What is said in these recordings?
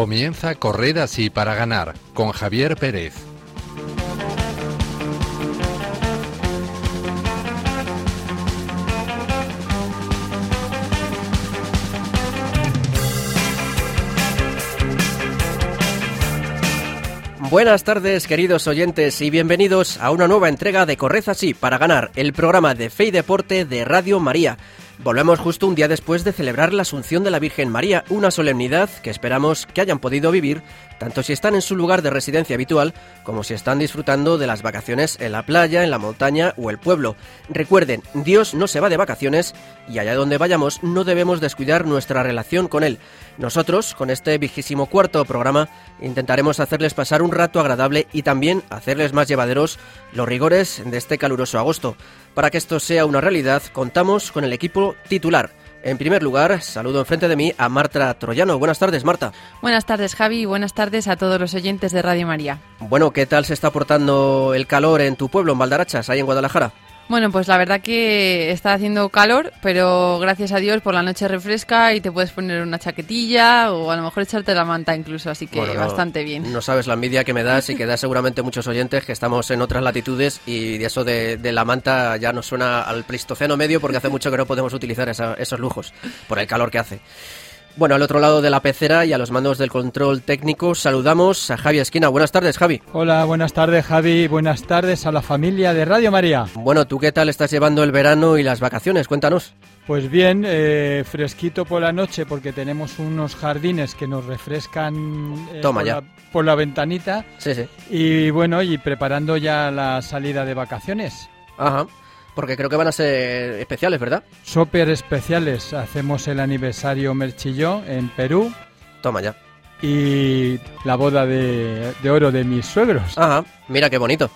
Comienza Correr así para ganar con Javier Pérez. Buenas tardes, queridos oyentes, y bienvenidos a una nueva entrega de Corred así para ganar, el programa de Fe y Deporte de Radio María. Volvemos justo un día después de celebrar la Asunción de la Virgen María, una solemnidad que esperamos que hayan podido vivir tanto si están en su lugar de residencia habitual como si están disfrutando de las vacaciones en la playa, en la montaña o el pueblo. Recuerden, Dios no se va de vacaciones y allá donde vayamos no debemos descuidar nuestra relación con Él. Nosotros, con este vigésimo cuarto programa, intentaremos hacerles pasar un rato agradable y también hacerles más llevaderos los rigores de este caluroso agosto. Para que esto sea una realidad, contamos con el equipo titular. En primer lugar, saludo enfrente de mí a Marta Troyano. Buenas tardes, Marta. Buenas tardes, Javi, y buenas tardes a todos los oyentes de Radio María. Bueno, ¿qué tal se está portando el calor en tu pueblo, en Valdarachas, ahí en Guadalajara? Bueno, pues la verdad que está haciendo calor, pero gracias a Dios por la noche refresca y te puedes poner una chaquetilla o a lo mejor echarte la manta incluso, así que bastante bien. No sabes la envidia que me das y que da seguramente muchos oyentes que estamos en otras latitudes y eso de, la manta ya nos suena al Pleistoceno medio porque hace mucho que no podemos utilizar esos lujos por el calor que hace. Bueno, al otro lado de la pecera y a los mandos del control técnico saludamos a Javi Esquina. Buenas tardes, Javi. Hola, buenas tardes, Javi. Buenas tardes a la familia de Radio María. Bueno, ¿tú qué tal estás llevando el verano y las vacaciones? Cuéntanos. Pues bien, eh, fresquito por la noche porque tenemos unos jardines que nos refrescan eh, Toma, por, ya. La, por la ventanita. Sí, sí. Y bueno, y preparando ya la salida de vacaciones. Ajá porque creo que van a ser especiales, ¿verdad? Súper especiales. Hacemos el aniversario Merchilló en Perú. Toma ya. Y la boda de, de oro de mis suegros. Ajá, mira qué bonito.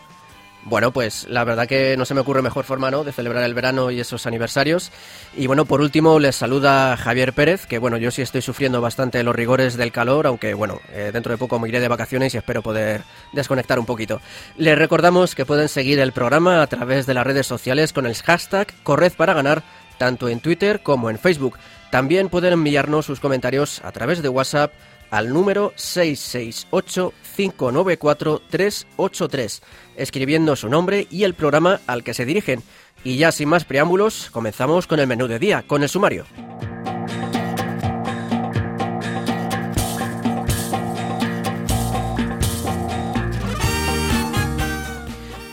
Bueno, pues la verdad que no se me ocurre mejor forma, ¿no?, de celebrar el verano y esos aniversarios. Y bueno, por último les saluda Javier Pérez, que bueno, yo sí estoy sufriendo bastante los rigores del calor, aunque bueno, eh, dentro de poco me iré de vacaciones y espero poder desconectar un poquito. Les recordamos que pueden seguir el programa a través de las redes sociales con el hashtag Corred para ganar, tanto en Twitter como en Facebook. También pueden enviarnos sus comentarios a través de WhatsApp al número 668-594-383, escribiendo su nombre y el programa al que se dirigen. Y ya sin más preámbulos, comenzamos con el menú de día, con el sumario.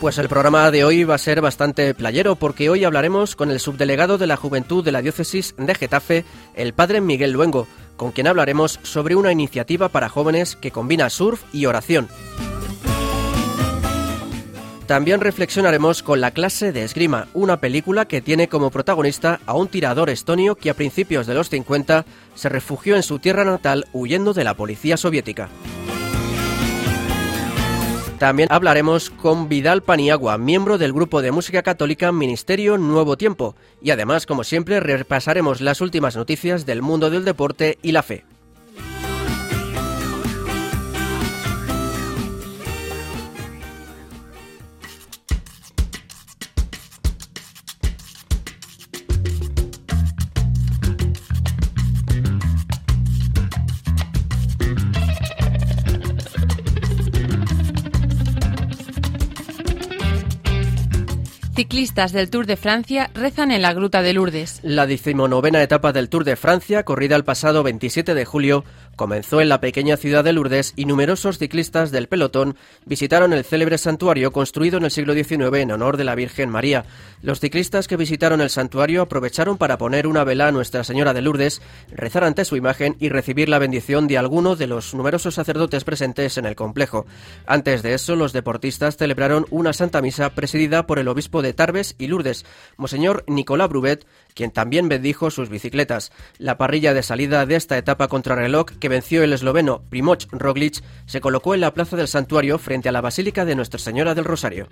Pues el programa de hoy va a ser bastante playero porque hoy hablaremos con el subdelegado de la Juventud de la Diócesis de Getafe, el padre Miguel Luengo, con quien hablaremos sobre una iniciativa para jóvenes que combina surf y oración. También reflexionaremos con La clase de esgrima, una película que tiene como protagonista a un tirador estonio que a principios de los 50 se refugió en su tierra natal huyendo de la policía soviética. También hablaremos con Vidal Paniagua, miembro del grupo de música católica Ministerio Nuevo Tiempo, y además, como siempre, repasaremos las últimas noticias del mundo del deporte y la fe. Ciclistas del Tour de Francia rezan en la Gruta de Lourdes. La decimonovena etapa del Tour de Francia, corrida el pasado 27 de julio, comenzó en la pequeña ciudad de Lourdes y numerosos ciclistas del pelotón visitaron el célebre santuario construido en el siglo XIX en honor de la Virgen María. Los ciclistas que visitaron el santuario aprovecharon para poner una vela a Nuestra Señora de Lourdes, rezar ante su imagen y recibir la bendición de alguno de los numerosos sacerdotes presentes en el complejo. Antes de eso, los deportistas celebraron una santa misa presidida por el obispo de Tarbes y Lourdes, Monseñor Nicolás Brubet, quien también bendijo sus bicicletas. La parrilla de salida de esta etapa contrarreloj que venció el esloveno Primoz Roglic se colocó en la plaza del santuario frente a la Basílica de Nuestra Señora del Rosario.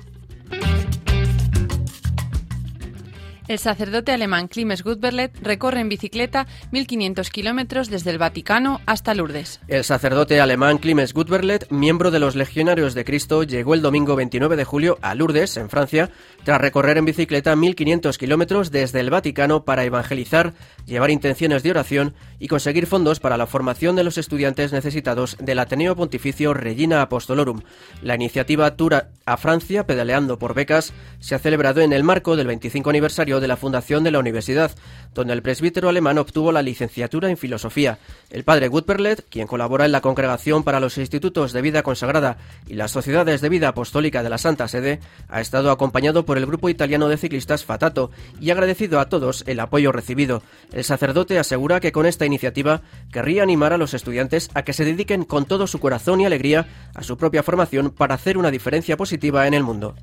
El sacerdote alemán Klimes Gutberlet recorre en bicicleta 1.500 kilómetros desde el Vaticano hasta Lourdes. El sacerdote alemán Klimes Gutberlet, miembro de los Legionarios de Cristo, llegó el domingo 29 de julio a Lourdes, en Francia, tras recorrer en bicicleta 1.500 kilómetros desde el Vaticano para evangelizar, llevar intenciones de oración y conseguir fondos para la formación de los estudiantes necesitados del Ateneo Pontificio Regina Apostolorum. La iniciativa Tour a Francia, pedaleando por becas, se ha celebrado en el marco del 25 aniversario de la fundación de la universidad, donde el presbítero alemán obtuvo la licenciatura en filosofía. El padre Gutperlet, quien colabora en la Congregación para los Institutos de Vida Consagrada y las Sociedades de Vida Apostólica de la Santa Sede, ha estado acompañado por el grupo italiano de ciclistas Fatato y agradecido a todos el apoyo recibido. El sacerdote asegura que con esta iniciativa querría animar a los estudiantes a que se dediquen con todo su corazón y alegría a su propia formación para hacer una diferencia positiva en el mundo.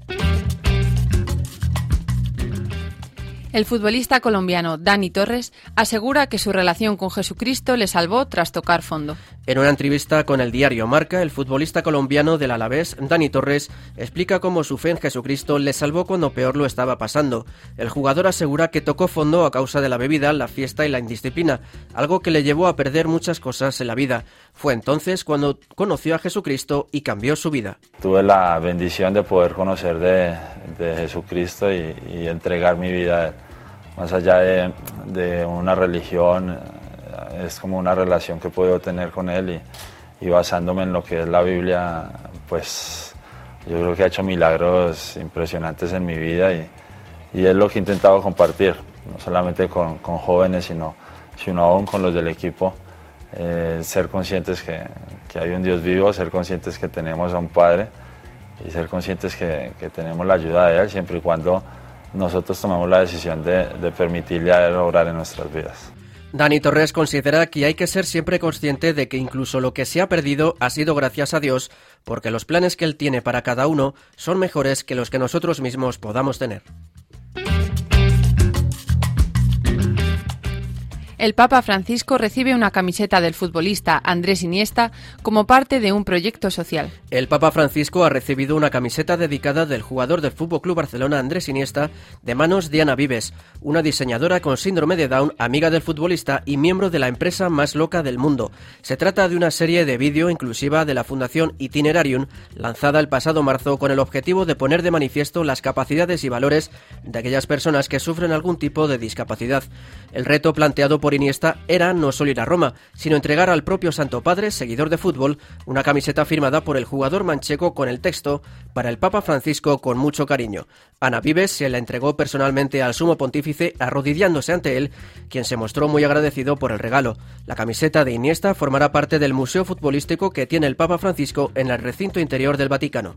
El futbolista colombiano Dani Torres asegura que su relación con Jesucristo le salvó tras tocar fondo. En una entrevista con el diario Marca, el futbolista colombiano del Alavés, Dani Torres, explica cómo su fe en Jesucristo le salvó cuando peor lo estaba pasando. El jugador asegura que tocó fondo a causa de la bebida, la fiesta y la indisciplina, algo que le llevó a perder muchas cosas en la vida. Fue entonces cuando conoció a Jesucristo y cambió su vida. Tuve la bendición de poder conocer de, Jesucristo y, y entregar mi vida a él más allá de, una religión, eh, es como una relación que puedo tener con Él y, basándome en lo que es la Biblia, pues yo creo que ha hecho milagros impresionantes en mi vida y, es lo que he intentado compartir, no solamente con, jóvenes, sino, sino aún con los del equipo. Eh, ser conscientes que, hay un Dios vivo, ser conscientes que tenemos a un Padre y ser conscientes que, que tenemos la ayuda de Él siempre y cuando nosotros tomamos la decisión de, permitirle a en nuestras vidas. Dani Torres considera que hay que ser siempre consciente de que incluso lo que se ha perdido ha sido gracias a Dios, porque los planes que Él tiene para cada uno son mejores que los que nosotros mismos podamos tener. El Papa Francisco recibe una camiseta del futbolista Andrés Iniesta como parte de un proyecto social. El Papa Francisco ha recibido una camiseta dedicada del jugador del Fútbol Club Barcelona Andrés Iniesta de manos de Ana Vives, una diseñadora con síndrome de Down, amiga del futbolista y miembro de la empresa más loca del mundo. Se trata de una serie de vídeo inclusiva de la Fundación Itinerarium, lanzada el pasado marzo con el objetivo de poner de manifiesto las capacidades y valores de aquellas personas que sufren algún tipo de discapacidad. El reto planteado por por Iniesta era no solo ir a Roma, sino entregar al propio Santo Padre, seguidor de fútbol, una camiseta firmada por el jugador mancheco con el texto para el Papa Francisco con mucho cariño. Ana Vives se la entregó personalmente al sumo pontífice arrodillándose ante él, quien se mostró muy agradecido por el regalo. La camiseta de Iniesta formará parte del museo futbolístico que tiene el Papa Francisco en el recinto interior del Vaticano.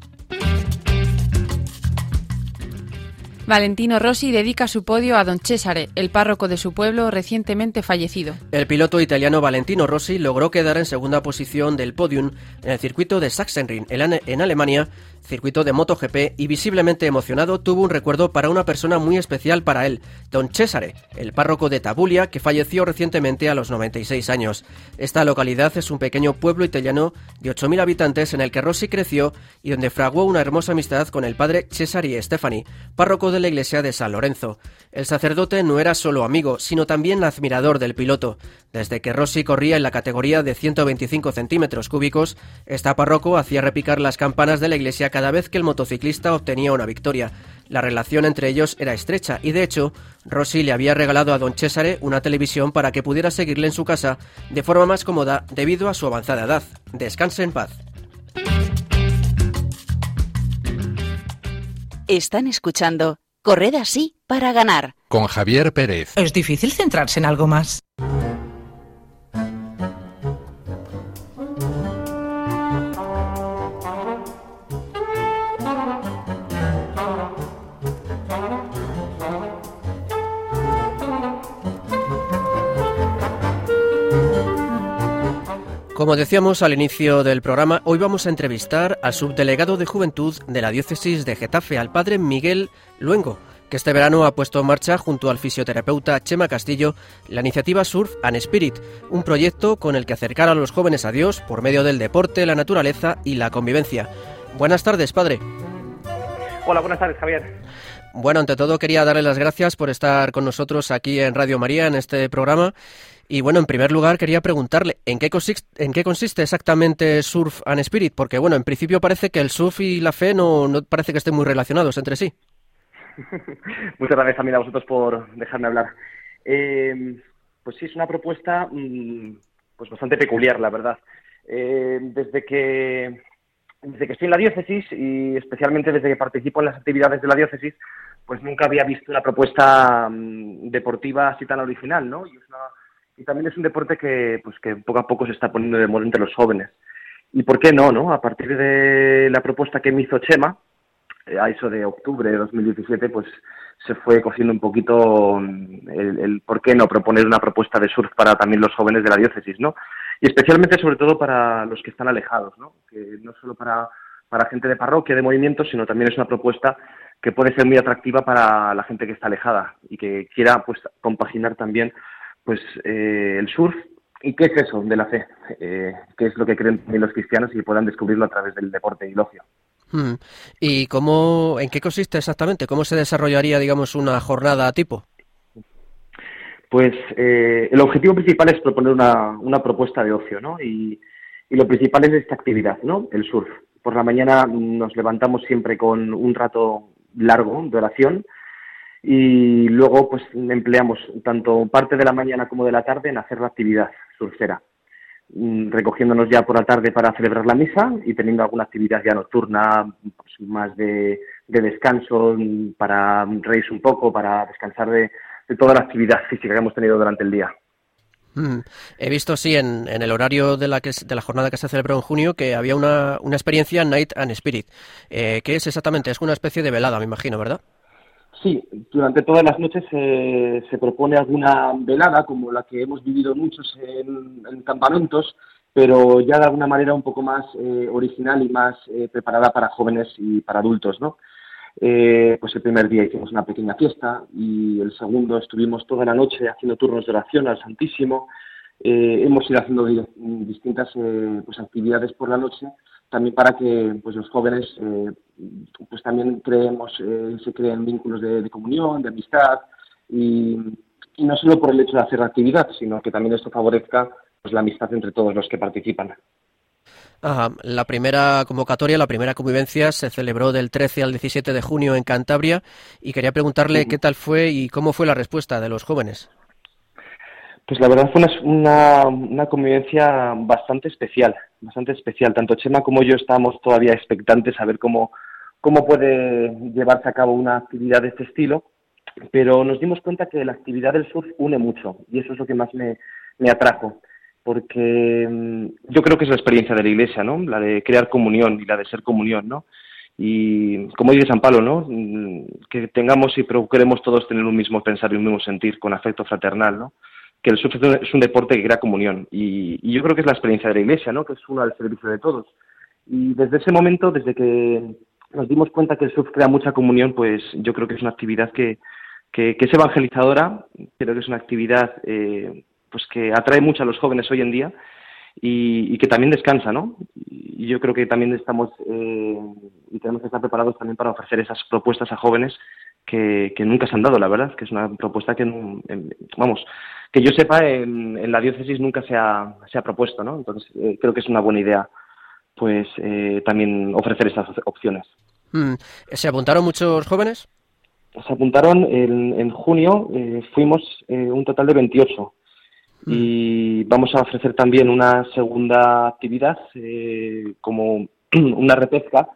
Valentino Rossi dedica su podio a Don Cesare, el párroco de su pueblo recientemente fallecido. El piloto italiano Valentino Rossi logró quedar en segunda posición del podium en el circuito de Sachsenring en Alemania circuito de MotoGP y visiblemente emocionado tuvo un recuerdo para una persona muy especial para él, don Cesare, el párroco de Tabulia que falleció recientemente a los 96 años. Esta localidad es un pequeño pueblo italiano de 8.000 habitantes en el que Rossi creció y donde fraguó una hermosa amistad con el padre Cesare Stefani, párroco de la iglesia de San Lorenzo. El sacerdote no era solo amigo, sino también admirador del piloto. Desde que Rossi corría en la categoría de 125 centímetros cúbicos, esta párroco hacía repicar las campanas de la iglesia cada vez que el motociclista obtenía una victoria. La relación entre ellos era estrecha y, de hecho, Rossi le había regalado a don Cesare una televisión para que pudiera seguirle en su casa de forma más cómoda debido a su avanzada edad. Descanse en paz. Están escuchando Corred así para ganar. Con Javier Pérez. Es difícil centrarse en algo más. Como decíamos al inicio del programa, hoy vamos a entrevistar al subdelegado de Juventud de la Diócesis de Getafe, al padre Miguel Luengo, que este verano ha puesto en marcha junto al fisioterapeuta Chema Castillo la iniciativa Surf and Spirit, un proyecto con el que acercar a los jóvenes a Dios por medio del deporte, la naturaleza y la convivencia. Buenas tardes, padre. Hola, buenas tardes, Javier. Bueno, ante todo quería darle las gracias por estar con nosotros aquí en Radio María, en este programa. Y bueno, en primer lugar quería preguntarle, ¿en qué, consiste, en qué consiste exactamente Surf and Spirit? Porque bueno, en principio parece que el surf y la fe no, no parece que estén muy relacionados entre sí. Muchas gracias también a vosotros por dejarme hablar. Eh, pues sí, es una propuesta mm, pues bastante peculiar, la verdad. Eh, desde que desde que estoy en la diócesis y especialmente desde que participo en las actividades de la diócesis, pues nunca había visto una propuesta mm, deportiva así tan original, ¿no? Y, y, también es un deporte que, pues que poco a poco se está poniendo de moda entre los jóvenes. ¿Y por qué no, no? A partir de la propuesta que me hizo Chema, eh, a eso de octubre de 2017, pues se fue cogiendo un poquito mm, el, por qué no proponer una propuesta de surf para también los jóvenes de la diócesis, ¿no? Y especialmente sobre todo para los que están alejados, ¿no? que no solo para, para gente de parroquia, de movimiento, sino también es una propuesta que puede ser muy atractiva para la gente que está alejada y que quiera pues compaginar también pues eh, el surf y qué es eso de la fe, eh, qué es lo que creen los cristianos y puedan descubrirlo a través del deporte y el ocio. Hmm. ¿Y cómo, en qué consiste exactamente? ¿Cómo se desarrollaría, digamos, una jornada tipo? Pues eh, el objetivo principal es proponer una, una propuesta de ocio, ¿no? Y, y, lo principal es esta actividad, ¿no? El surf. Por la mañana nos levantamos siempre con un rato largo de oración y luego pues empleamos tanto parte de la mañana como de la tarde en hacer la actividad surfera, mm, recogiéndonos ya por la tarde para celebrar la misa y teniendo alguna actividad ya nocturna, pues, más de, de descanso, mm, para reírse un poco, para descansar de, de toda la actividad física que hemos tenido durante el día. Mm. He visto, sí, en, en, el horario de la, que, de la jornada que se celebró en junio, que había una, una experiencia Night and Spirit. Eh, ¿Qué es exactamente? Es una especie de velada, me imagino, ¿verdad? Sí, durante todas las noches se, se propone alguna velada, como la que hemos vivido muchos en, en campamentos, pero ya de alguna manera un poco más eh, original y más eh, preparada para jóvenes y para adultos, ¿no? Eh, pues el primer día hicimos una pequeña fiesta y el segundo estuvimos toda la noche haciendo turnos de oración al Santísimo. Eh, hemos ido haciendo distintas eh, pues actividades por la noche también para que pues los jóvenes eh, pues también creemos eh, se creen vínculos de, comunión de amistad y, y, no solo por el hecho de hacer la actividad sino que también esto favorezca pues la amistad entre todos los que participan La primera convocatoria, la primera convivencia se celebró del 13 al 17 de junio en Cantabria y quería preguntarle qué tal fue y cómo fue la respuesta de los jóvenes. Pues la verdad fue una, una, una, convivencia bastante especial, bastante especial. Tanto Chema como yo estábamos todavía expectantes a ver cómo, cómo puede llevarse a cabo una actividad de este estilo, pero nos dimos cuenta que la actividad del surf une mucho y eso es lo que más me, me atrajo porque mm, yo creo que es la experiencia de la Iglesia, ¿no? La de crear comunión y la de ser comunión, ¿no? Y como dice San Pablo, ¿no? Mm, que tengamos y procuremos todos tener un mismo pensar y un mismo sentir con afecto fraternal, ¿no? Que el surf es un deporte que crea comunión y, yo creo que es la experiencia de la Iglesia, ¿no? Que es uno al servicio de todos. Y desde ese momento, desde que nos dimos cuenta que el surf crea mucha comunión, pues yo creo que es una actividad que, que, que es evangelizadora, creo que es una actividad eh, pues que atrae mucho a los jóvenes hoy en día y, y que también descansa, ¿no? Y yo creo que también estamos eh, y tenemos que estar preparados también para ofrecer esas propuestas a jóvenes que, que nunca se han dado, la verdad, que es una propuesta que, vamos, que yo sepa, en, en, la diócesis nunca se ha, se ha propuesto, ¿no? Entonces, eh, creo que es una buena idea, pues, eh, también ofrecer esas opciones. Mm. ¿Se apuntaron muchos jóvenes? Se apuntaron en, en junio, eh, fuimos eh, un total de 28 y vamos a ofrecer también una segunda actividad eh, como una repesca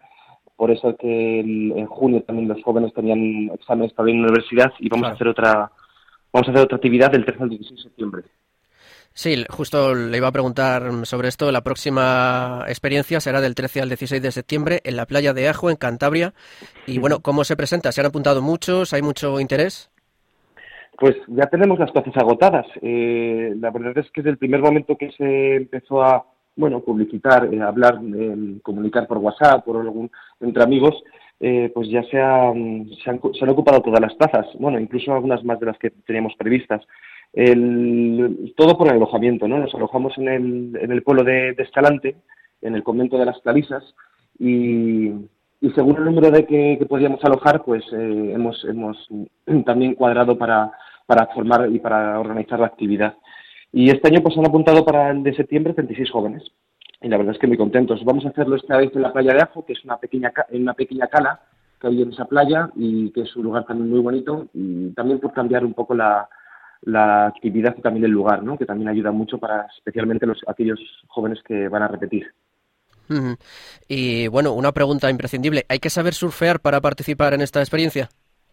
por eso que en junio también los jóvenes tenían exámenes para ir a la universidad y vamos claro. a hacer otra vamos a hacer otra actividad del 13 al 16 de septiembre. Sí, justo le iba a preguntar sobre esto. La próxima experiencia será del 13 al 16 de septiembre en la playa de Ajo, en Cantabria. Y bueno, ¿cómo se presenta? ¿Se han apuntado muchos? ¿Hay mucho interés? Pues ya tenemos las plazas agotadas. Eh, la verdad es que desde el primer momento que se empezó a bueno publicitar, eh, hablar, eh, comunicar por WhatsApp, por algún entre amigos, eh, pues ya se, ha, se, han, se, han, ocupado todas las plazas. Bueno, incluso algunas más de las que teníamos previstas. El, todo por el alojamiento, ¿no? Nos alojamos en el, en el pueblo de, de Escalante, en el convento de las Clarisas, y, y según el número de que, podíamos alojar, pues eh, hemos, hemos también cuadrado para, para formar y para organizar la actividad. Y este año pues han apuntado para el de septiembre 36 jóvenes. Y la verdad es que muy contentos. Vamos a hacerlo esta vez en la playa de Ajo, que es una pequeña, una pequeña cala que hay en esa playa y que es un lugar también muy bonito. Y también por cambiar un poco la, la actividad y también el lugar, ¿no? que también ayuda mucho para especialmente los, aquellos jóvenes que van a repetir. Y bueno, una pregunta imprescindible. ¿Hay que saber surfear para participar en esta experiencia?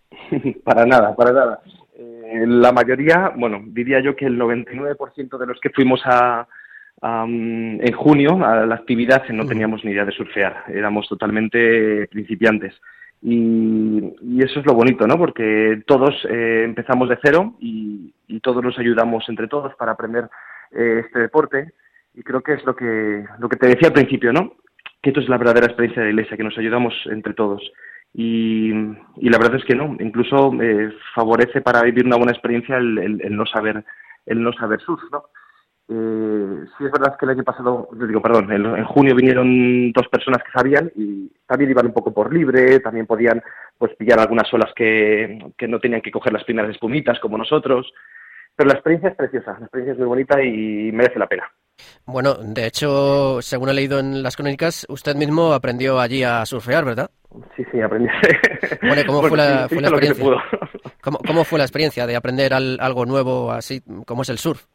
para nada, para nada. Eh, la mayoría, bueno, diría yo que el 99% de los que fuimos a, en junio a la actividad no teníamos ni idea de surfear. Éramos totalmente principiantes. Y, eso es lo bonito, ¿no? Porque todos eh, empezamos de cero y, todos nos ayudamos entre todos para aprender eh, este deporte y creo que es lo que, lo que te decía al principio, ¿no? Que esto es la verdadera experiencia de la iglesia, que nos ayudamos entre todos. Y, la verdad es que no, incluso eh, favorece para vivir una buena experiencia el, no saber el no saber surf, ¿no? Eh, sí es verdad que el año pasado, digo, perdón, en, junio vinieron dos personas que sabían y también iban un poco por libre, también podían pues pillar algunas olas que, que no tenían que coger las primeras espumitas como nosotros, pero la experiencia es preciosa, la experiencia es muy bonita y merece la pena. Bueno, de hecho, según he leído en las crónicas, usted mismo aprendió allí a surfear, ¿verdad? Sí, sí, aprendí. Bueno, ¿cómo fue la, experiencia? ¿Cómo, fue la experiencia de aprender algo nuevo así como es el surf?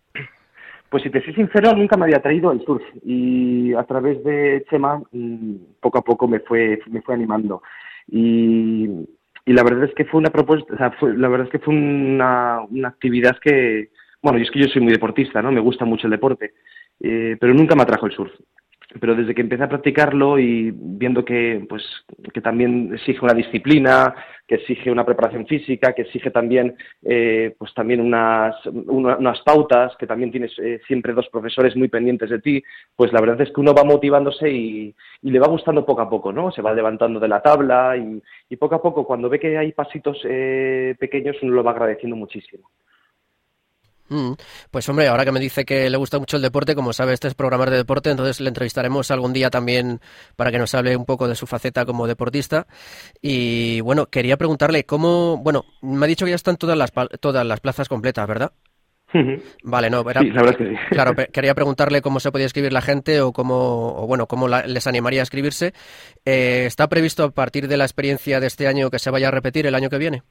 Pues si te soy sincero, nunca me había traído el surf y a través de Chema mm, poco a poco me fue, me fue animando. Y, la verdad es que fue una propuesta, o sea, fue, la verdad es que fue una, una actividad que, bueno, y es que yo soy muy deportista, ¿no? Me gusta mucho el deporte eh, pero nunca me atrajo el surf. Pero desde que empecé a practicarlo y viendo que, pues, que también exige una disciplina, que exige una preparación física, que exige también, eh, pues también unas, unas pautas, que también tienes eh, siempre dos profesores muy pendientes de ti, pues la verdad es que uno va motivándose y, y le va gustando poco a poco, ¿no? Se va levantando de la tabla y, y poco a poco, cuando ve que hay pasitos pequeños, uno lo va agradeciendo muchísimo. Mm. Pues hombre, ahora que me dice que le gusta mucho el deporte, como sabe, este es programar de deporte, entonces le entrevistaremos algún día también para que nos hable un poco de su faceta como deportista. Y bueno, quería preguntarle cómo, bueno, me ha dicho que ya están todas las, todas las plazas completas, ¿verdad? Vale, no, sí, la verdad que sí. claro, quería preguntarle cómo se podía escribir la gente o cómo, o bueno, cómo les animaría a escribirse. Eh, ¿Está previsto a partir de la experiencia de este año que se vaya a repetir el año que viene?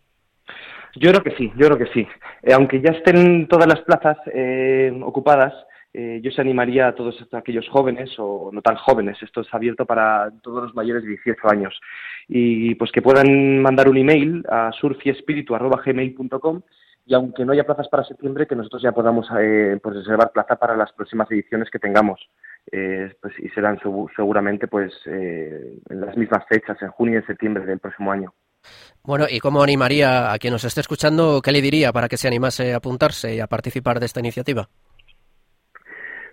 Yo creo que sí, yo creo que sí. Eh, aunque ya estén todas las plazas eh, ocupadas, eh, yo se animaría a todos aquellos jóvenes o no tan jóvenes, esto es abierto para todos los mayores de 18 años, y pues que puedan mandar un email a surfiespiritu.gmail.com y aunque no haya plazas para septiembre, que nosotros ya podamos pues reservar plaza para las próximas ediciones que tengamos. pues, y serán seguramente pues en las mismas fechas, en junio y en septiembre del próximo año. Bueno, ¿y cómo animaría a quien nos esté escuchando? ¿Qué le diría para que se animase a apuntarse y a participar de esta iniciativa?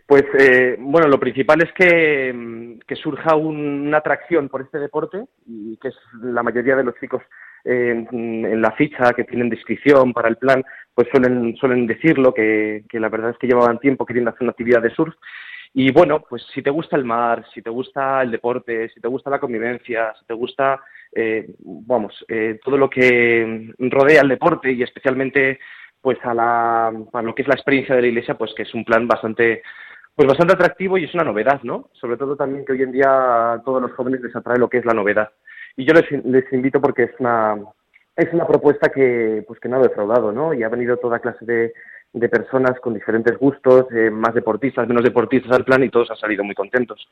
Pues eh, bueno, lo principal es que, mm, surja una atracción por este deporte y que es la mayoría de los chicos eh, en la ficha que tienen descripción para el plan, pues suelen, suelen decirlo, que, que la verdad es que llevaban tiempo queriendo hacer una actividad de surf y bueno, pues si te gusta el mar, si te gusta el deporte, si te gusta la convivencia, si te gusta, eh, vamos, eh, todo lo que rodea el deporte y especialmente pues a, la, lo que es la experiencia de la iglesia, pues que es un plan bastante pues bastante atractivo y es una novedad, ¿no? Sobre todo también que hoy en día a todos los jóvenes les atrae lo que es la novedad. Y yo les, les invito porque es una, es una propuesta que, pues que no ha defraudado, ¿no? Y ha venido toda clase de, de personas con diferentes gustos, eh, más deportistas, menos deportistas al plan y todos han salido muy contentos.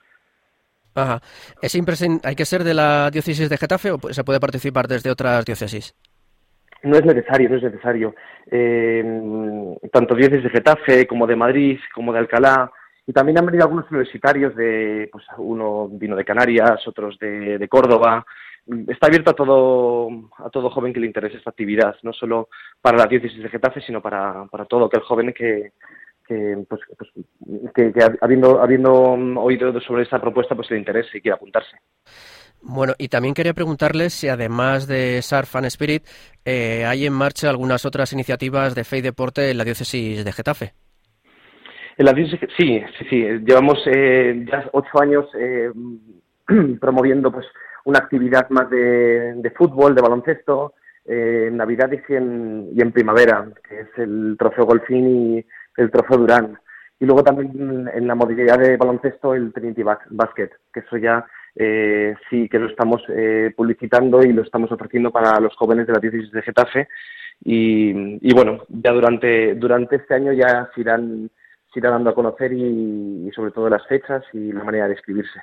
Ajá. ¿Es ¿Hay que ser de la diócesis de Getafe o se puede participar desde otras diócesis? No es necesario, no es necesario. Eh, tanto diócesis de Getafe como de Madrid, como de Alcalá, y también han venido algunos universitarios de, pues uno vino de Canarias, otros de, de Córdoba, está abierto a todo, a todo joven que le interese esta actividad, no solo para la diócesis de Getafe, sino para, para todo aquel joven que, que, pues, pues, que, habiendo, habiendo oído sobre esta propuesta, pues le interese y quiera apuntarse. Bueno, y también quería preguntarles si además de Surf and Spirit eh, hay en marcha algunas otras iniciativas de fe y deporte en la diócesis de Getafe. En la diócesis, sí, sí, sí. Llevamos eh, ya ocho años eh, promoviendo pues una actividad más de, fútbol, de baloncesto, eh, en Navidad y en, y en primavera, que es el trofeo Golfín y el trofeo Durán. Y luego también en la modalidad de baloncesto el Trinity Basket, que eso ya eh, sí que lo estamos eh, publicitando y lo estamos ofreciendo para los jóvenes de la diócesis de Getafe. Y, bueno, ya durante, durante este año ya se irán, se irán dando a conocer y sobre todo las fechas y la manera de escribirse.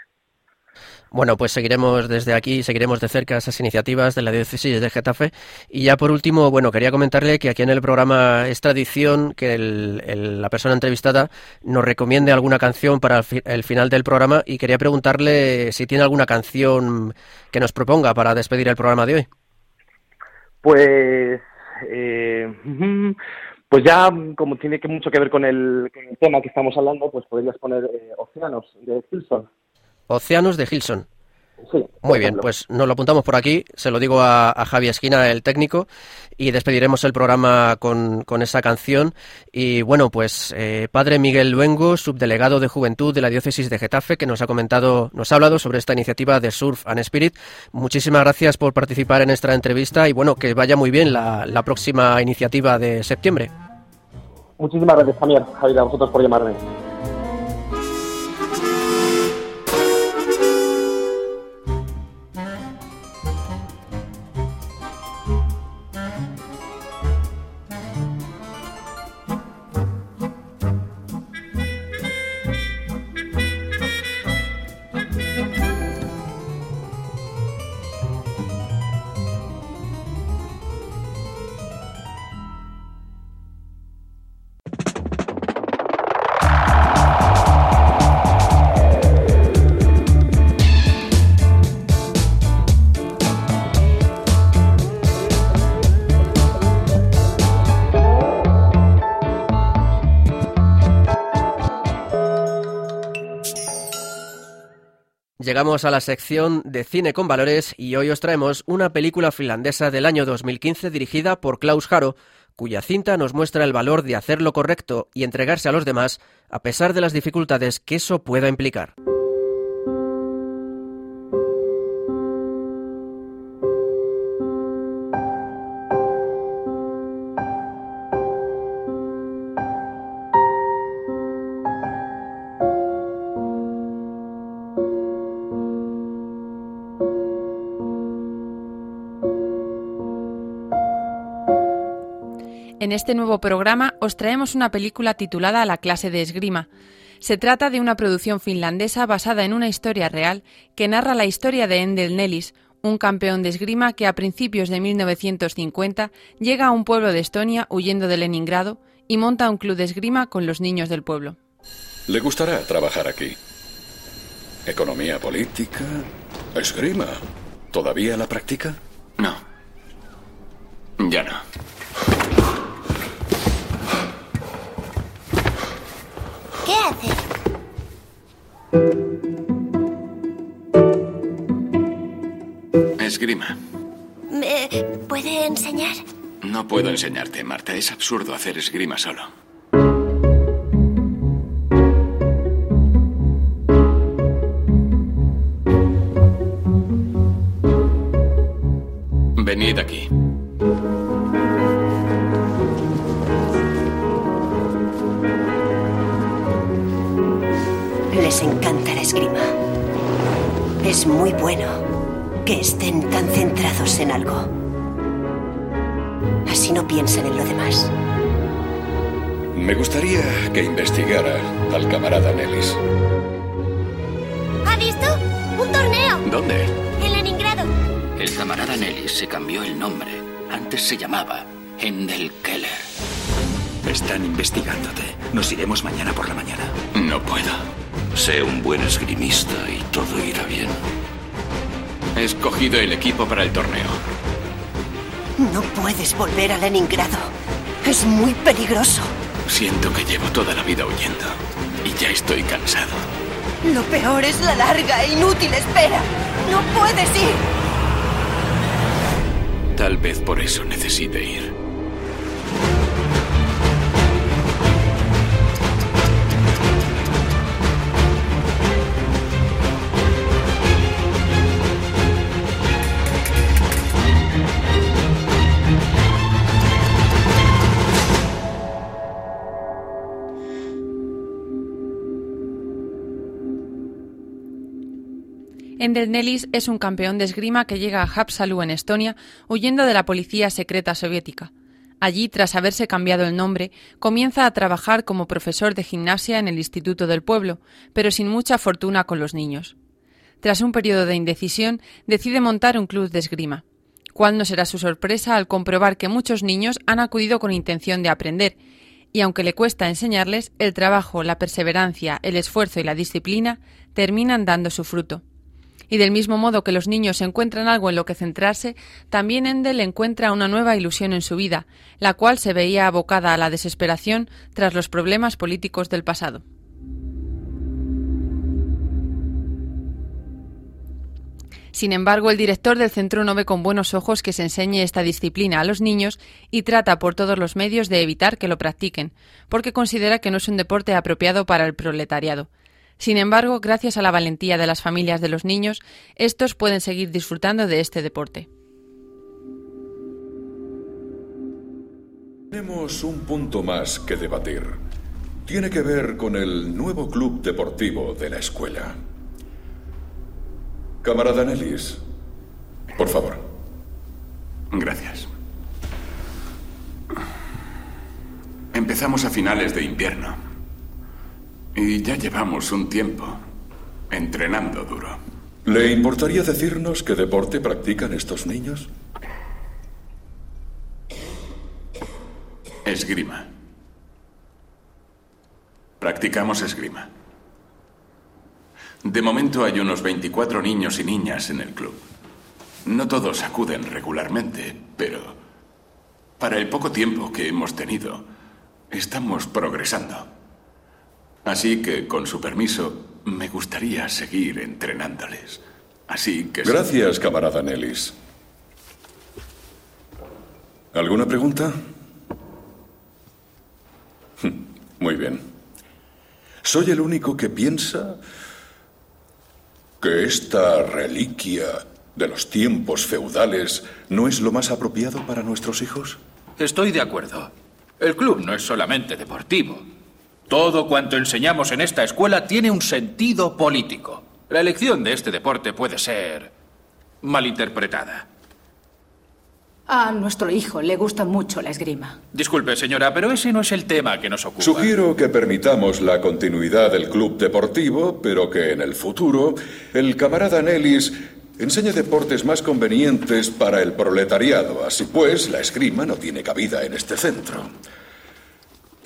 Bueno, pues seguiremos desde aquí, seguiremos de cerca esas iniciativas de la diócesis de Getafe. Y ya por último, bueno, quería comentarle que aquí en el programa es tradición que la persona entrevistada nos recomiende alguna canción para el, final del programa y quería preguntarle si tiene alguna canción que nos proponga para despedir el programa de hoy. Pues, eh, pues ya como tiene que mucho que ver con el, tema que estamos hablando, pues podrías poner eh, Océanos de Wilson. Océanos de Gilson. Muy bien, pues nos lo apuntamos por aquí, se lo digo a, Javi Esquina, el técnico, y despediremos el programa con, esa canción. Y bueno, pues eh, Padre Miguel Luengo, subdelegado de Juventud de la Diócesis de Getafe, que nos ha comentado, nos ha hablado sobre esta iniciativa de Surf and Spirit. Muchísimas gracias por participar en esta entrevista y bueno, que vaya muy bien la, la próxima iniciativa de septiembre. Muchísimas gracias también, Javi, a vosotros por llamarme. Llegamos a la sección de cine con valores y hoy os traemos una película finlandesa del año 2015 dirigida por Klaus Haro, cuya cinta nos muestra el valor de hacer lo correcto y entregarse a los demás a pesar de las dificultades que eso pueda implicar. En este nuevo programa os traemos una película titulada La clase de esgrima. Se trata de una producción finlandesa basada en una historia real que narra la historia de Endel Nellis, un campeón de esgrima que a principios de 1950 llega a un pueblo de Estonia huyendo de Leningrado y monta un club de esgrima con los niños del pueblo. Le gustará trabajar aquí. Economía política, esgrima. ¿Todavía la practica? No. Ya no. ¿Qué hace? Esgrima. ¿Me puede enseñar? No puedo enseñarte, Marta. Es absurdo hacer esgrima solo. Venid aquí. Les encanta la esgrima. Es muy bueno que estén tan centrados en algo. Así no piensan en lo demás. Me gustaría que investigara al camarada Nellis. ¿Ha visto? ¡Un torneo! ¿Dónde? En Leningrado. El camarada Nellis se cambió el nombre. Antes se llamaba Hendel Keller. Están investigándote. Nos iremos mañana por la mañana. No puedo. Sé un buen esgrimista y todo irá bien. He escogido el equipo para el torneo. No puedes volver a Leningrado. Es muy peligroso. Siento que llevo toda la vida huyendo. Y ya estoy cansado. Lo peor es la larga e inútil espera. No puedes ir. Tal vez por eso necesite ir. Endel Nellis es un campeón de esgrima que llega a Hapsalu en Estonia huyendo de la policía secreta soviética. Allí, tras haberse cambiado el nombre, comienza a trabajar como profesor de gimnasia en el Instituto del Pueblo, pero sin mucha fortuna con los niños. Tras un periodo de indecisión, decide montar un club de esgrima. ¿Cuál no será su sorpresa al comprobar que muchos niños han acudido con intención de aprender, y aunque le cuesta enseñarles, el trabajo, la perseverancia, el esfuerzo y la disciplina terminan dando su fruto. Y del mismo modo que los niños encuentran algo en lo que centrarse, también Endel encuentra una nueva ilusión en su vida, la cual se veía abocada a la desesperación tras los problemas políticos del pasado. Sin embargo, el director del centro no ve con buenos ojos que se enseñe esta disciplina a los niños y trata por todos los medios de evitar que lo practiquen, porque considera que no es un deporte apropiado para el proletariado. Sin embargo, gracias a la valentía de las familias de los niños, estos pueden seguir disfrutando de este deporte. Tenemos un punto más que debatir. Tiene que ver con el nuevo club deportivo de la escuela. Camarada Nellis, por favor. Gracias. Empezamos a finales de invierno. Y ya llevamos un tiempo entrenando duro. ¿Le importaría decirnos qué deporte practican estos niños? Esgrima. Practicamos esgrima. De momento hay unos 24 niños y niñas en el club. No todos acuden regularmente, pero para el poco tiempo que hemos tenido, estamos progresando. Así que, con su permiso, me gustaría seguir entrenándoles. Así que... Gracias, camarada Nellis. ¿Alguna pregunta? Muy bien. ¿Soy el único que piensa que esta reliquia de los tiempos feudales no es lo más apropiado para nuestros hijos? Estoy de acuerdo. El club no es solamente deportivo. Todo cuanto enseñamos en esta escuela tiene un sentido político. La elección de este deporte puede ser malinterpretada. A nuestro hijo le gusta mucho la esgrima. Disculpe, señora, pero ese no es el tema que nos ocupa. Sugiero que permitamos la continuidad del club deportivo, pero que en el futuro el camarada Nellis enseñe deportes más convenientes para el proletariado. Así pues, la esgrima no tiene cabida en este centro.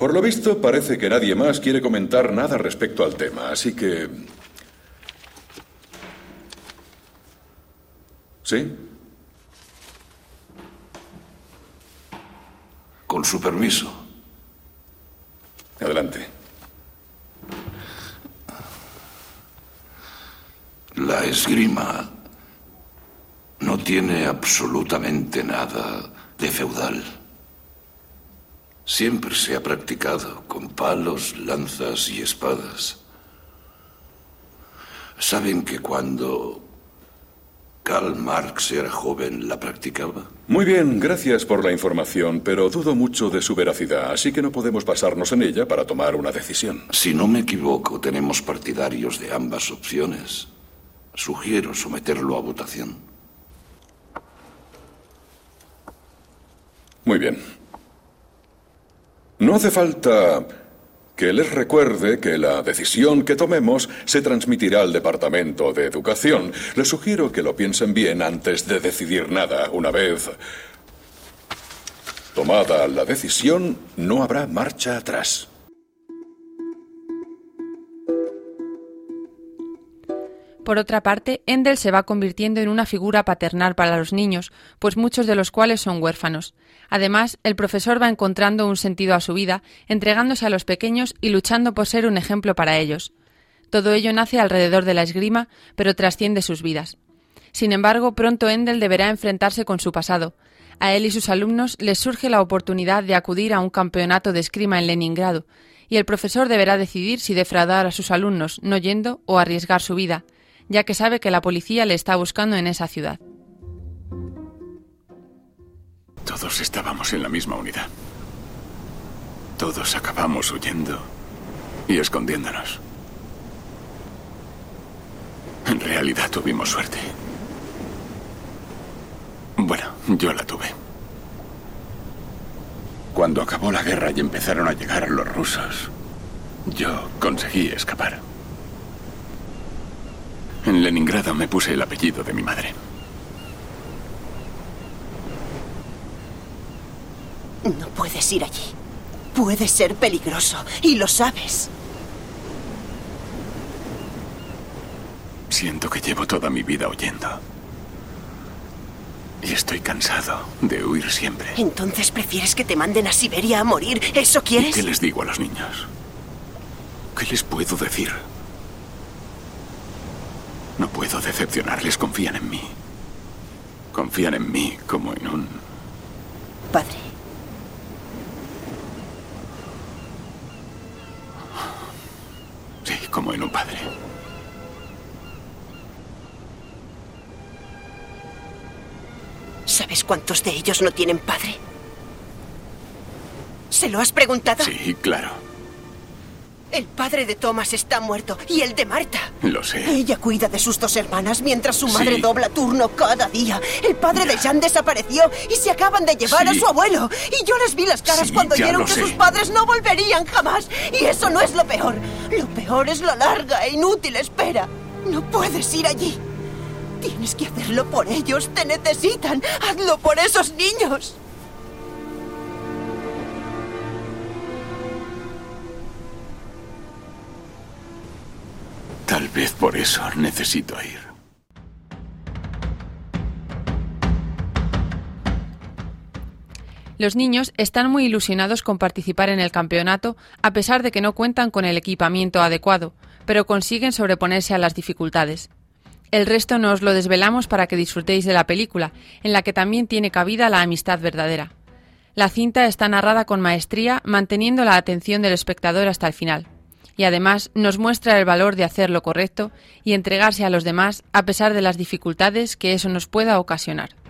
Por lo visto, parece que nadie más quiere comentar nada respecto al tema, así que... ¿Sí? Con su permiso. Adelante. La esgrima no tiene absolutamente nada de feudal. Siempre se ha practicado con palos, lanzas y espadas. ¿Saben que cuando Karl Marx era joven la practicaba? Muy bien, gracias por la información, pero dudo mucho de su veracidad, así que no podemos basarnos en ella para tomar una decisión. Si no me equivoco, tenemos partidarios de ambas opciones. Sugiero someterlo a votación. Muy bien. No hace falta que les recuerde que la decisión que tomemos se transmitirá al Departamento de Educación. Les sugiero que lo piensen bien antes de decidir nada. Una vez tomada la decisión, no habrá marcha atrás. Por otra parte, Endel se va convirtiendo en una figura paternal para los niños, pues muchos de los cuales son huérfanos. Además, el profesor va encontrando un sentido a su vida, entregándose a los pequeños y luchando por ser un ejemplo para ellos. Todo ello nace alrededor de la esgrima, pero trasciende sus vidas. Sin embargo, pronto Endel deberá enfrentarse con su pasado. A él y sus alumnos les surge la oportunidad de acudir a un campeonato de esgrima en Leningrado, y el profesor deberá decidir si defraudar a sus alumnos no yendo o arriesgar su vida ya que sabe que la policía le está buscando en esa ciudad. Todos estábamos en la misma unidad. Todos acabamos huyendo y escondiéndonos. En realidad tuvimos suerte. Bueno, yo la tuve. Cuando acabó la guerra y empezaron a llegar los rusos, yo conseguí escapar. En Leningrado me puse el apellido de mi madre. No puedes ir allí. Puede ser peligroso y lo sabes. Siento que llevo toda mi vida huyendo. Y estoy cansado de huir siempre. Entonces prefieres que te manden a Siberia a morir. ¿Eso quieres? ¿Qué les digo a los niños? ¿Qué les puedo decir? No puedo decepcionarles. Confían en mí. Confían en mí como en un... Padre. Sí, como en un padre. ¿Sabes cuántos de ellos no tienen padre? ¿Se lo has preguntado? Sí, claro. El padre de Thomas está muerto y el de Marta. Lo sé. Ella cuida de sus dos hermanas mientras su madre Sí. dobla turno cada día. El padre de Jean desapareció y se acaban de llevar a su abuelo. Y yo les vi las caras Sí, cuando oyeron que sé. sus padres no volverían jamás. Y eso no es lo peor. Lo peor es la larga e inútil espera. No puedes ir allí. Tienes que hacerlo por ellos. Te necesitan. Hazlo por esos niños. Por eso necesito ir. Los niños están muy ilusionados con participar en el campeonato a pesar de que no cuentan con el equipamiento adecuado, pero consiguen sobreponerse a las dificultades. El resto no os lo desvelamos para que disfrutéis de la película, en la que también tiene cabida la amistad verdadera. La cinta está narrada con maestría, manteniendo la atención del espectador hasta el final, y además nos muestra el valor de hacer lo correcto y entregarse a los demás a pesar de las dificultades que eso nos pueda ocasionar.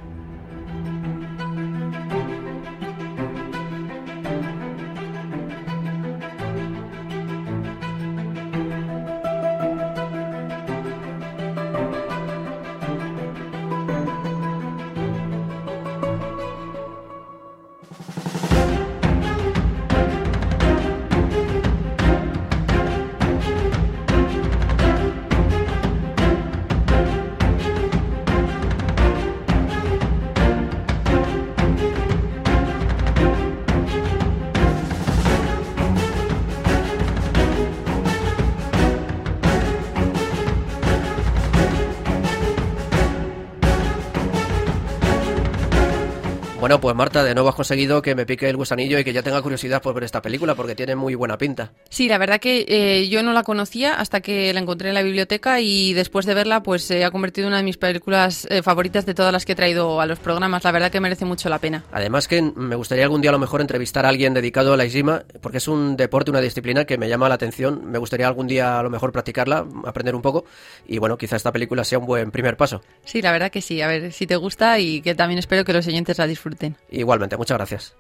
Marta, de nuevo has conseguido que me pique el gusanillo y que ya tenga curiosidad por ver esta película porque tiene muy buena pinta. Sí, la verdad que eh, yo no la conocía hasta que la encontré en la biblioteca y después de verla pues se ha convertido en una de mis películas eh, favoritas de todas las que he traído a los programas. La verdad que merece mucho la pena. Además que me gustaría algún día a lo mejor entrevistar a alguien dedicado a la esgrima porque es un deporte, una disciplina que me llama la atención. Me gustaría algún día a lo mejor practicarla, aprender un poco y bueno, quizá esta película sea un buen primer paso. Sí, la verdad que sí. A ver si te gusta y que también espero que los oyentes la disfruten. Igualmente, muchas gracias.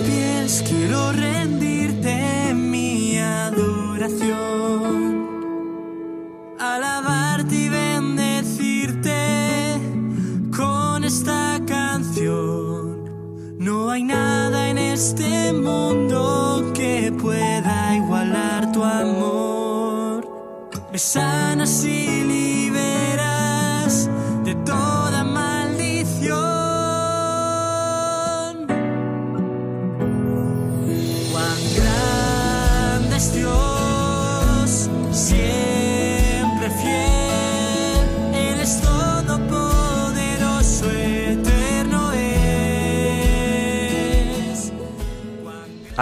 Pies quiero rendirte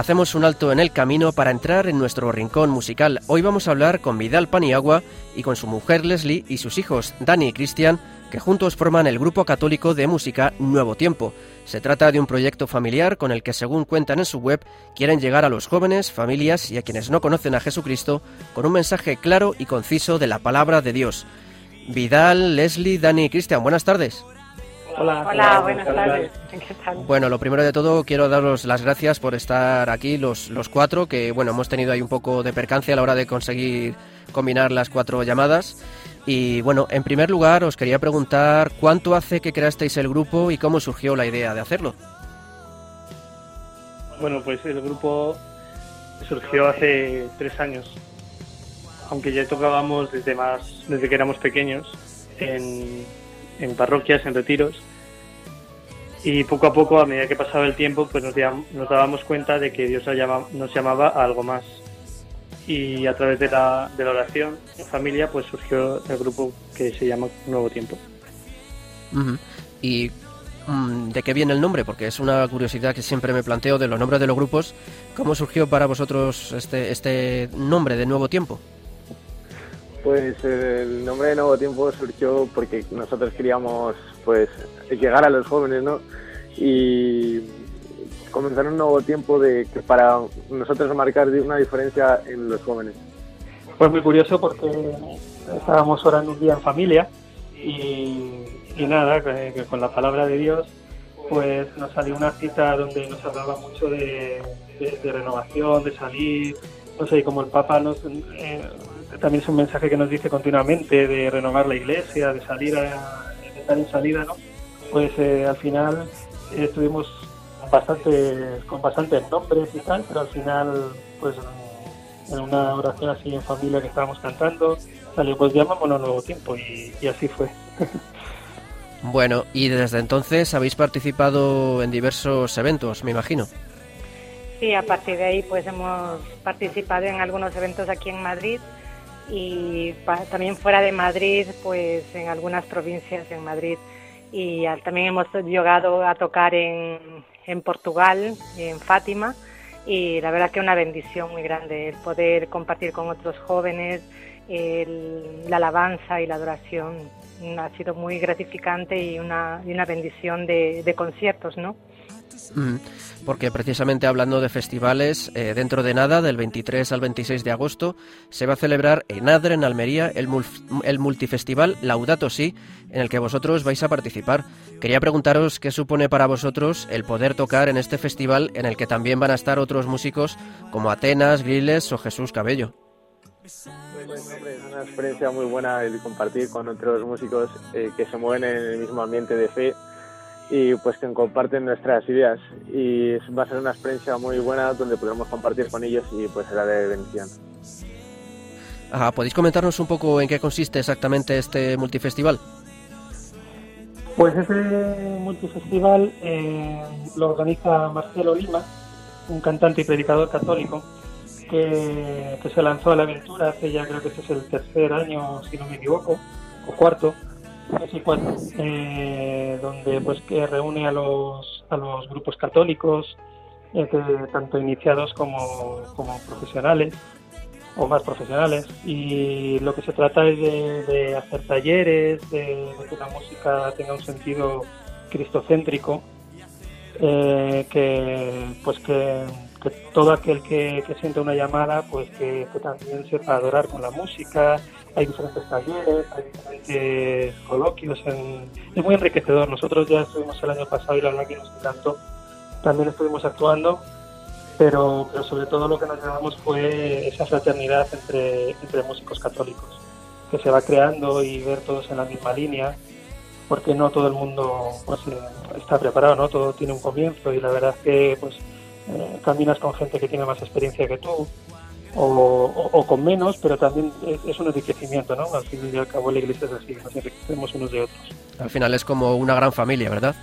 Hacemos un alto en el camino para entrar en nuestro rincón musical. Hoy vamos a hablar con Vidal Paniagua y con su mujer Leslie y sus hijos Dani y Cristian, que juntos forman el grupo católico de música Nuevo Tiempo. Se trata de un proyecto familiar con el que, según cuentan en su web, quieren llegar a los jóvenes, familias y a quienes no conocen a Jesucristo con un mensaje claro y conciso de la palabra de Dios. Vidal, Leslie, Dani y Cristian, buenas tardes. Hola, Hola buenas tardes. ¿Qué tal? Bueno, lo primero de todo quiero daros las gracias por estar aquí los, los cuatro, que bueno, hemos tenido ahí un poco de percance a la hora de conseguir combinar las cuatro llamadas. Y bueno, en primer lugar os quería preguntar cuánto hace que creasteis el grupo y cómo surgió la idea de hacerlo. Bueno, pues el grupo surgió hace tres años, aunque ya tocábamos desde más, desde que éramos pequeños en, en parroquias, en retiros. Y poco a poco, a medida que pasaba el tiempo, pues nos, nos dábamos cuenta de que Dios nos llamaba a algo más. Y a través de la, de la oración en familia, pues surgió el grupo que se llama Nuevo Tiempo. ¿Y mm, de qué viene el nombre? Porque es una curiosidad que siempre me planteo de los nombres de los grupos. ¿Cómo surgió para vosotros este, este nombre de Nuevo Tiempo? Pues el nombre de Nuevo Tiempo surgió porque nosotros queríamos pues llegar a los jóvenes, ¿no? Y comenzar un nuevo tiempo de que para nosotros marcar una diferencia en los jóvenes. Pues muy curioso porque estábamos orando un día en familia y, nada, con la palabra de Dios pues nos salió una cita donde nos hablaba mucho de, renovación, de salir, no sé, como el Papa nos, eh, también es un mensaje que nos dice continuamente de renovar la iglesia, de salir a, de estar en salida, ¿no? Pues eh, al final eh, estuvimos bastante, con bastantes nombres y tal, pero al final, pues en una oración así en familia que estábamos cantando, salió pues llamámonos Nuevo Tiempo y, y así fue. bueno, y desde entonces habéis participado en diversos eventos, me imagino. Sí, a partir de ahí pues hemos participado en algunos eventos aquí en Madrid y también fuera de Madrid, pues en algunas provincias en Madrid. Y también hemos llegado a tocar en, en Portugal, en Fátima, y la verdad que una bendición muy grande el poder compartir con otros jóvenes la alabanza y la adoración. Ha sido muy gratificante y una, y una bendición de conciertos, ¿no? Porque precisamente hablando de festivales, eh, dentro de nada, del 23 al 26 de agosto, se va a celebrar en Adre, en Almería, el, el multifestival Laudato Si, en el que vosotros vais a participar. Quería preguntaros qué supone para vosotros el poder tocar en este festival en el que también van a estar otros músicos como Atenas, Griles o Jesús Cabello. Es una experiencia muy buena el compartir con otros músicos eh, que se mueven en el mismo ambiente de fe y pues que comparten nuestras ideas y va a ser una experiencia muy buena donde podremos compartir con ellos y pues será de bendición. ¿Podéis comentarnos un poco en qué consiste exactamente este multifestival? Pues este multifestival eh, lo organiza Marcelo Lima, un cantante y predicador católico que, que se lanzó a la aventura hace ya creo que este es el tercer año, si no me equivoco, o cuarto, eh, donde pues que reúne a los, a los grupos católicos, eh, tanto iniciados como, como profesionales o más profesionales. Y lo que se trata es de, hacer talleres, de, que la música tenga un sentido cristocéntrico, eh, que pues que, todo aquel que, siente una llamada pues que, que, también sepa adorar con la música, hay diferentes talleres, hay diferentes coloquios, es muy enriquecedor. Nosotros ya estuvimos el año pasado y la verdad que nos encantó. También estuvimos actuando, pero, pero sobre todo lo que nos llevamos fue esa fraternidad entre, entre músicos católicos, que se va creando y ver todos en la misma línea, porque no todo el mundo pues, está preparado, ¿no? todo tiene un comienzo y la verdad es que pues, eh, caminas con gente que tiene más experiencia que tú, o, con menos, pero también es, un enriquecimiento, ¿no? Al fin y al cabo la iglesia es así, nos enriquecemos unos de otros. Al final es como una gran familia, ¿verdad?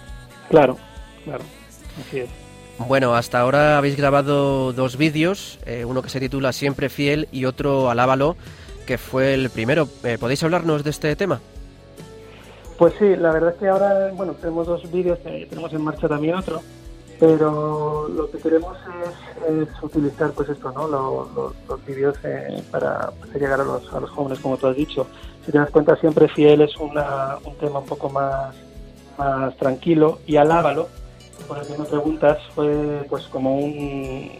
Claro, claro, así es. Bueno, hasta ahora habéis grabado dos vídeos, eh, uno que se titula Siempre Fiel y otro Alábalo, que fue el primero. Eh, ¿Podéis hablarnos de este tema? Pues sí, la verdad es que ahora, bueno, tenemos dos vídeos, eh, tenemos en marcha también otro, pero lo que queremos es, utilizar pues esto, ¿no? Lo- lo- los vídeos eh, para, para llegar a los, a los jóvenes, como tú has dicho. Si te das cuenta, siempre Fiel es una, un tema un poco más, más tranquilo y Alábalo, por el preguntas, fue pues como un,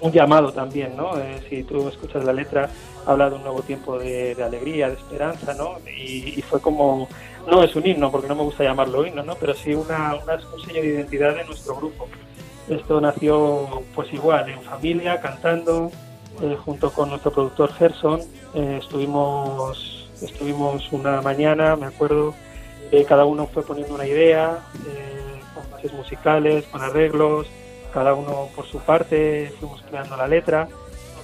un llamado también, ¿no? Eh, si tú escuchas la letra, habla de un nuevo tiempo de, alegría, de esperanza, ¿no? Y fue como, no es un himno, porque no me gusta llamarlo himno, ¿no? Pero sí una, una, un sello de identidad de nuestro grupo. Esto nació pues igual, en familia, cantando, eh, junto con nuestro productor Gerson. Eh, estuvimos, estuvimos una mañana, me acuerdo, eh, cada uno fue poniendo una idea, eh, con bases musicales, con arreglos, cada uno por su parte, fuimos creando la letra,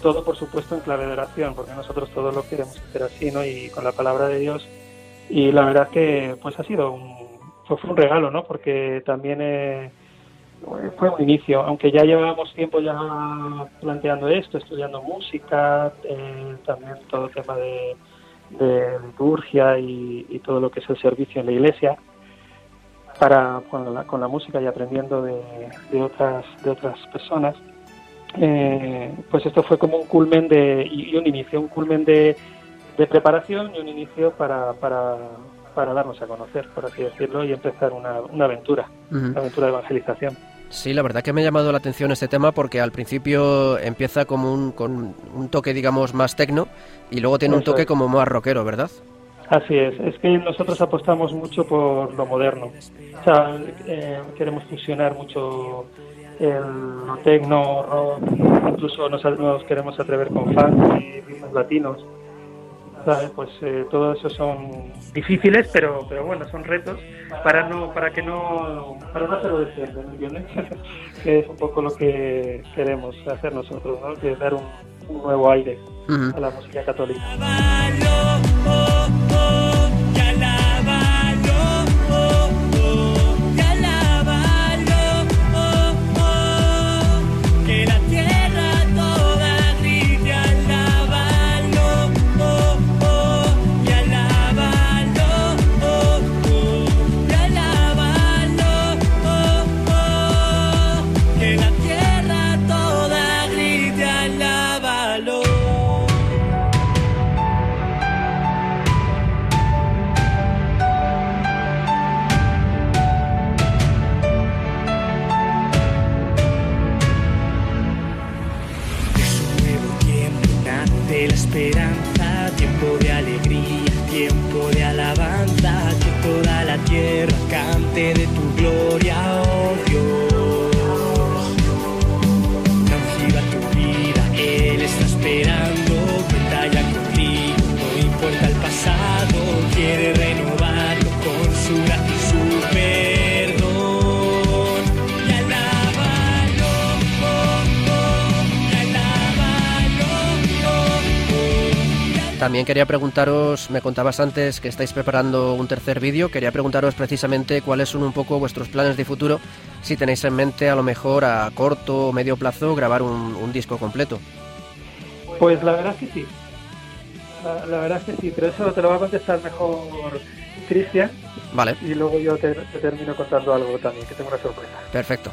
todo por supuesto en clave de oración, porque nosotros todo lo queremos hacer así, ¿no? Y con la palabra de Dios. Y la verdad que pues ha sido un, fue, un regalo, ¿no? Porque también eh, fue un inicio, aunque ya llevábamos tiempo ya planteando esto, estudiando música, eh, también todo el tema de, liturgia y, todo lo que es el servicio en la iglesia, para con la, con la música y aprendiendo de, de otras de otras personas. Eh, pues esto fue como un culmen de y un inicio, un culmen de, de preparación y un inicio para, para, para darnos a conocer, por así decirlo, y empezar una, una aventura, Ujú. una aventura de evangelización. Sí, la verdad que me ha llamado la atención este tema porque al principio empieza como un, con un toque, digamos, más tecno y luego tiene un toque es. como más rockero, ¿verdad? Así es, es que nosotros apostamos mucho por lo moderno. O sea, eh, queremos fusionar mucho el lo tecno, rock, incluso nos, nos queremos atrever con funk y ritmos latinos. ¿Sabes? Pues eh, todo eso son difíciles, pero pero bueno, son retos para no para que no para no hacerlo de siempre, ¿me entiendes? que es un poco lo que queremos hacer nosotros, ¿no? Que es dar un, un nuevo aire a la música católica. También quería preguntaros, me contabas antes que estáis preparando un tercer vídeo, quería preguntaros precisamente cuáles son un poco vuestros planes de futuro, si tenéis en mente a lo mejor a corto o medio plazo grabar un, un disco completo. Pues la verdad es que sí. La, la verdad es que sí, pero eso te lo va a contestar mejor Cristian Vale, y luego yo te, te termino contando algo también, que tengo una sorpresa. perfecto.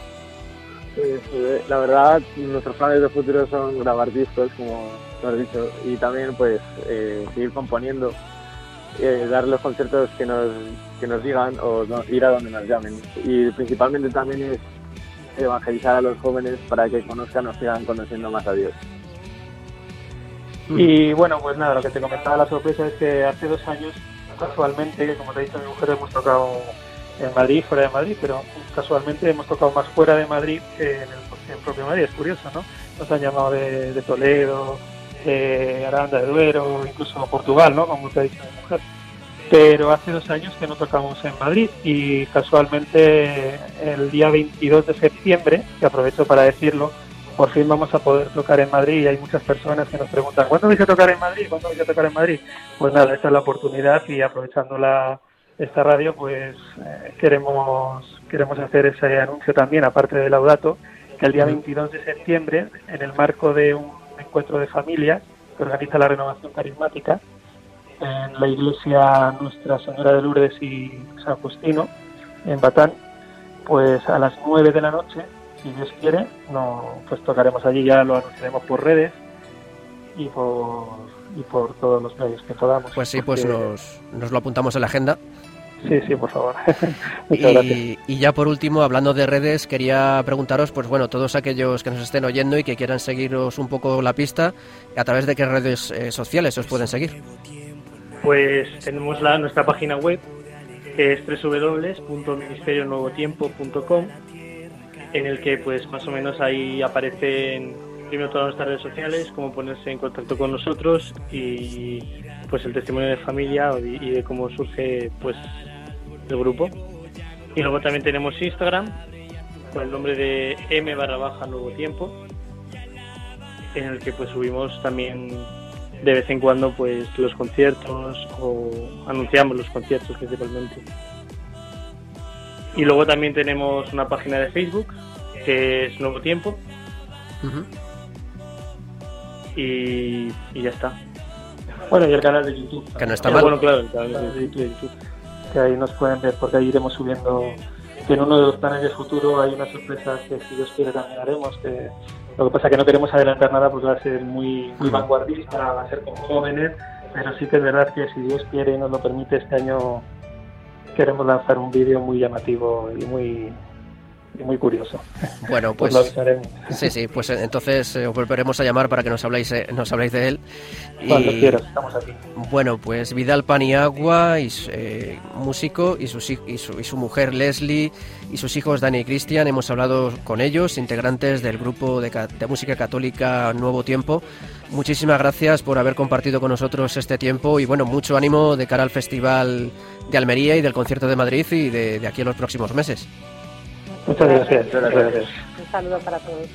Pues, la verdad, nuestros planes de futuro son grabar discos, como lo has dicho, y también pues eh, seguir componiendo, eh, dar los conciertos que nos, que nos digan o no- ir a donde nos llamen. Y principalmente también es evangelizar a los jóvenes para que conozcan o sigan conociendo más a Dios. Y bueno, pues nada, lo que te comentaba la sorpresa es que hace dos años, casualmente, como te he dicho, mi mujer hemos tocado en Madrid, fuera de Madrid, pero casualmente hemos tocado más fuera de Madrid que en el, en propio Madrid, es curioso, ¿no? Nos han llamado de, de Toledo, de Aranda de Duero, incluso Portugal, ¿no? Como te ha dicho mi mujer. Pero hace dos años que no tocamos en Madrid y casualmente el día 22 de septiembre, que aprovecho para decirlo, por fin vamos a poder tocar en Madrid y hay muchas personas que nos preguntan ¿cuándo vais a tocar en Madrid? ¿cuándo vais a tocar en Madrid? Pues nada, esta es la oportunidad y aprovechando la, esta radio pues eh, queremos queremos hacer ese anuncio también, aparte de Laudato, que el día 22 de septiembre, en el marco de un encuentro de familias que organiza la Renovación Carismática, en la iglesia Nuestra Señora de Lourdes y San Justino, en Batán, pues a las 9 de la noche si Dios quiere, no, pues tocaremos allí, ya lo anunciaremos por redes y por, y por todos los medios que podamos. Pues sí, pues nos, nos lo apuntamos en la agenda. Sí, sí, por favor. Muchas y, gracias. Y ya por último, hablando de redes, quería preguntaros, pues bueno, todos aquellos que nos estén oyendo y que quieran seguiros un poco la pista, ¿a través de qué redes eh, sociales os pueden seguir? Pues tenemos la, nuestra página web, que es www.ministerionuevotiempo.com, en el que pues más o menos ahí aparecen primero todas nuestras redes sociales, cómo ponerse en contacto con nosotros y pues el testimonio de familia y de cómo surge pues el grupo. Y luego también tenemos Instagram con el nombre de M barra baja Nuevo Tiempo, en el que pues subimos también de vez en cuando pues los conciertos o anunciamos los conciertos principalmente. Y luego también tenemos una página de Facebook que es Nuevo Tiempo. y, y ya está. Bueno, y el canal de YouTube. Que no está mal. Bueno, claro, el canal de YouTube. Que ahí nos pueden ver porque ahí iremos subiendo. Que en uno de los planes de futuro hay una sorpresa que si Dios quiere también haremos. Que lo que pasa es que no queremos adelantar nada porque va a ser muy, muy vanguardista, va a ser con jóvenes, pero sí que es verdad que si Dios quiere y nos lo permite este año queremos lanzar un vídeo muy llamativo y muy y muy curioso. Bueno, pues lo avisaremos. sí, sí, pues entonces eh, os volveremos a llamar para que nos habléis, eh, nos habléis de él. Cuando quieras, estamos aquí. Bueno, pues Vidal Paniagua, y, eh, músico, y, sus, y, su, y su mujer Leslie, y sus hijos Dani y Cristian, hemos hablado con ellos, integrantes del grupo de, de música católica Nuevo Tiempo. Muchísimas gracias por haber compartido con nosotros este tiempo y bueno, mucho ánimo de cara al Festival de Almería y del concierto de Madrid y de, de aquí a los próximos meses. Muchas gracias. Gracias. Un saludo para todos.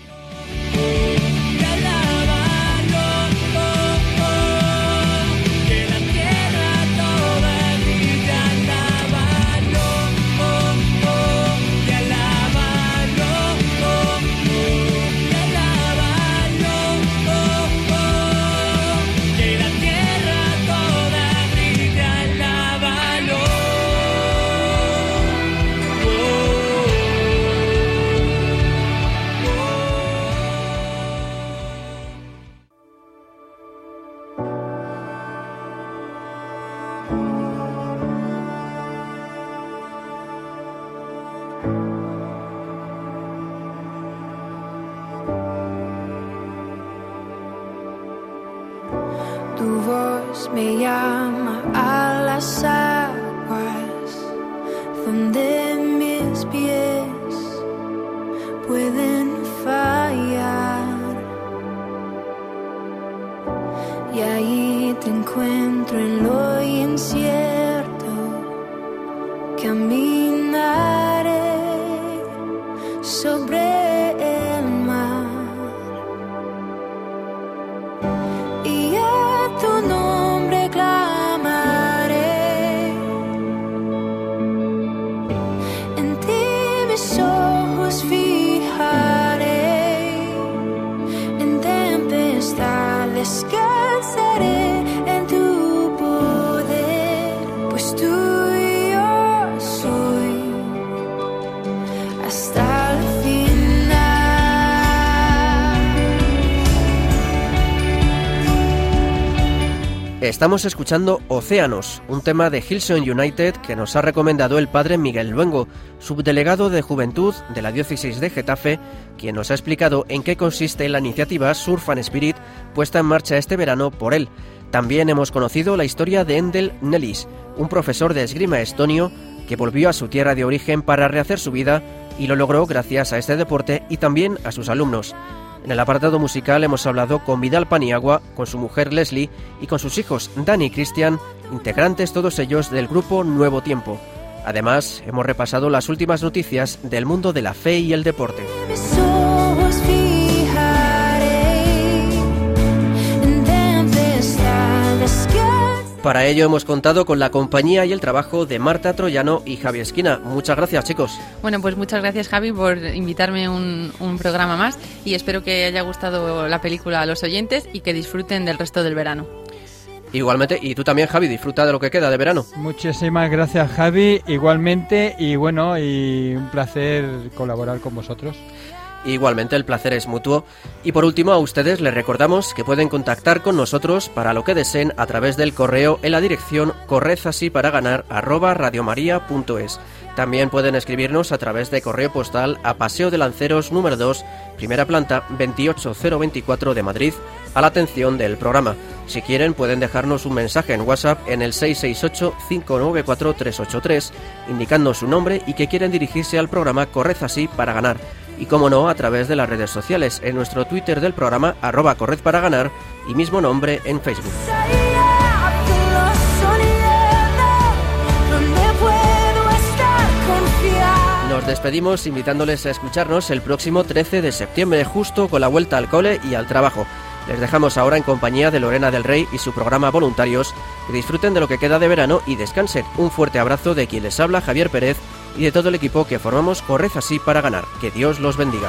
Estamos escuchando Océanos, un tema de Hillsong United que nos ha recomendado el padre Miguel Luengo, subdelegado de Juventud de la Diócesis de Getafe, quien nos ha explicado en qué consiste la iniciativa Surf and Spirit puesta en marcha este verano por él. También hemos conocido la historia de Endel Nellis, un profesor de esgrima estonio que volvió a su tierra de origen para rehacer su vida y lo logró gracias a este deporte y también a sus alumnos. En el apartado musical hemos hablado con Vidal Paniagua, con su mujer Leslie y con sus hijos Dani y Cristian, integrantes todos ellos del grupo Nuevo Tiempo. Además, hemos repasado las últimas noticias del mundo de la fe y el deporte. Para ello hemos contado con la compañía y el trabajo de Marta Troyano y Javi Esquina. Muchas gracias, chicos. Bueno, pues muchas gracias Javi por invitarme a un, un programa más y espero que haya gustado la película a los oyentes y que disfruten del resto del verano. Igualmente, y tú también, Javi, disfruta de lo que queda de verano. Muchísimas gracias Javi, igualmente y bueno, y un placer colaborar con vosotros. Igualmente el placer es mutuo. Y por último a ustedes les recordamos que pueden contactar con nosotros para lo que deseen a través del correo en la dirección correzasiparaгаnar@radiomaria.es. También pueden escribirnos a través de correo postal a Paseo de Lanceros número 2, primera planta 28024 de Madrid, a la atención del programa. Si quieren pueden dejarnos un mensaje en WhatsApp en el 668-594-383 indicando su nombre y que quieren dirigirse al programa Corred así para ganar. Y como no, a través de las redes sociales, en nuestro Twitter del programa arroba Corred para ganar y mismo nombre en Facebook. Nos despedimos invitándoles a escucharnos el próximo 13 de septiembre, justo con la vuelta al cole y al trabajo. Les dejamos ahora en compañía de Lorena del Rey y su programa Voluntarios. Que disfruten de lo que queda de verano y descansen. Un fuerte abrazo de quien les habla Javier Pérez y de todo el equipo que formamos Corred así para ganar. Que Dios los bendiga.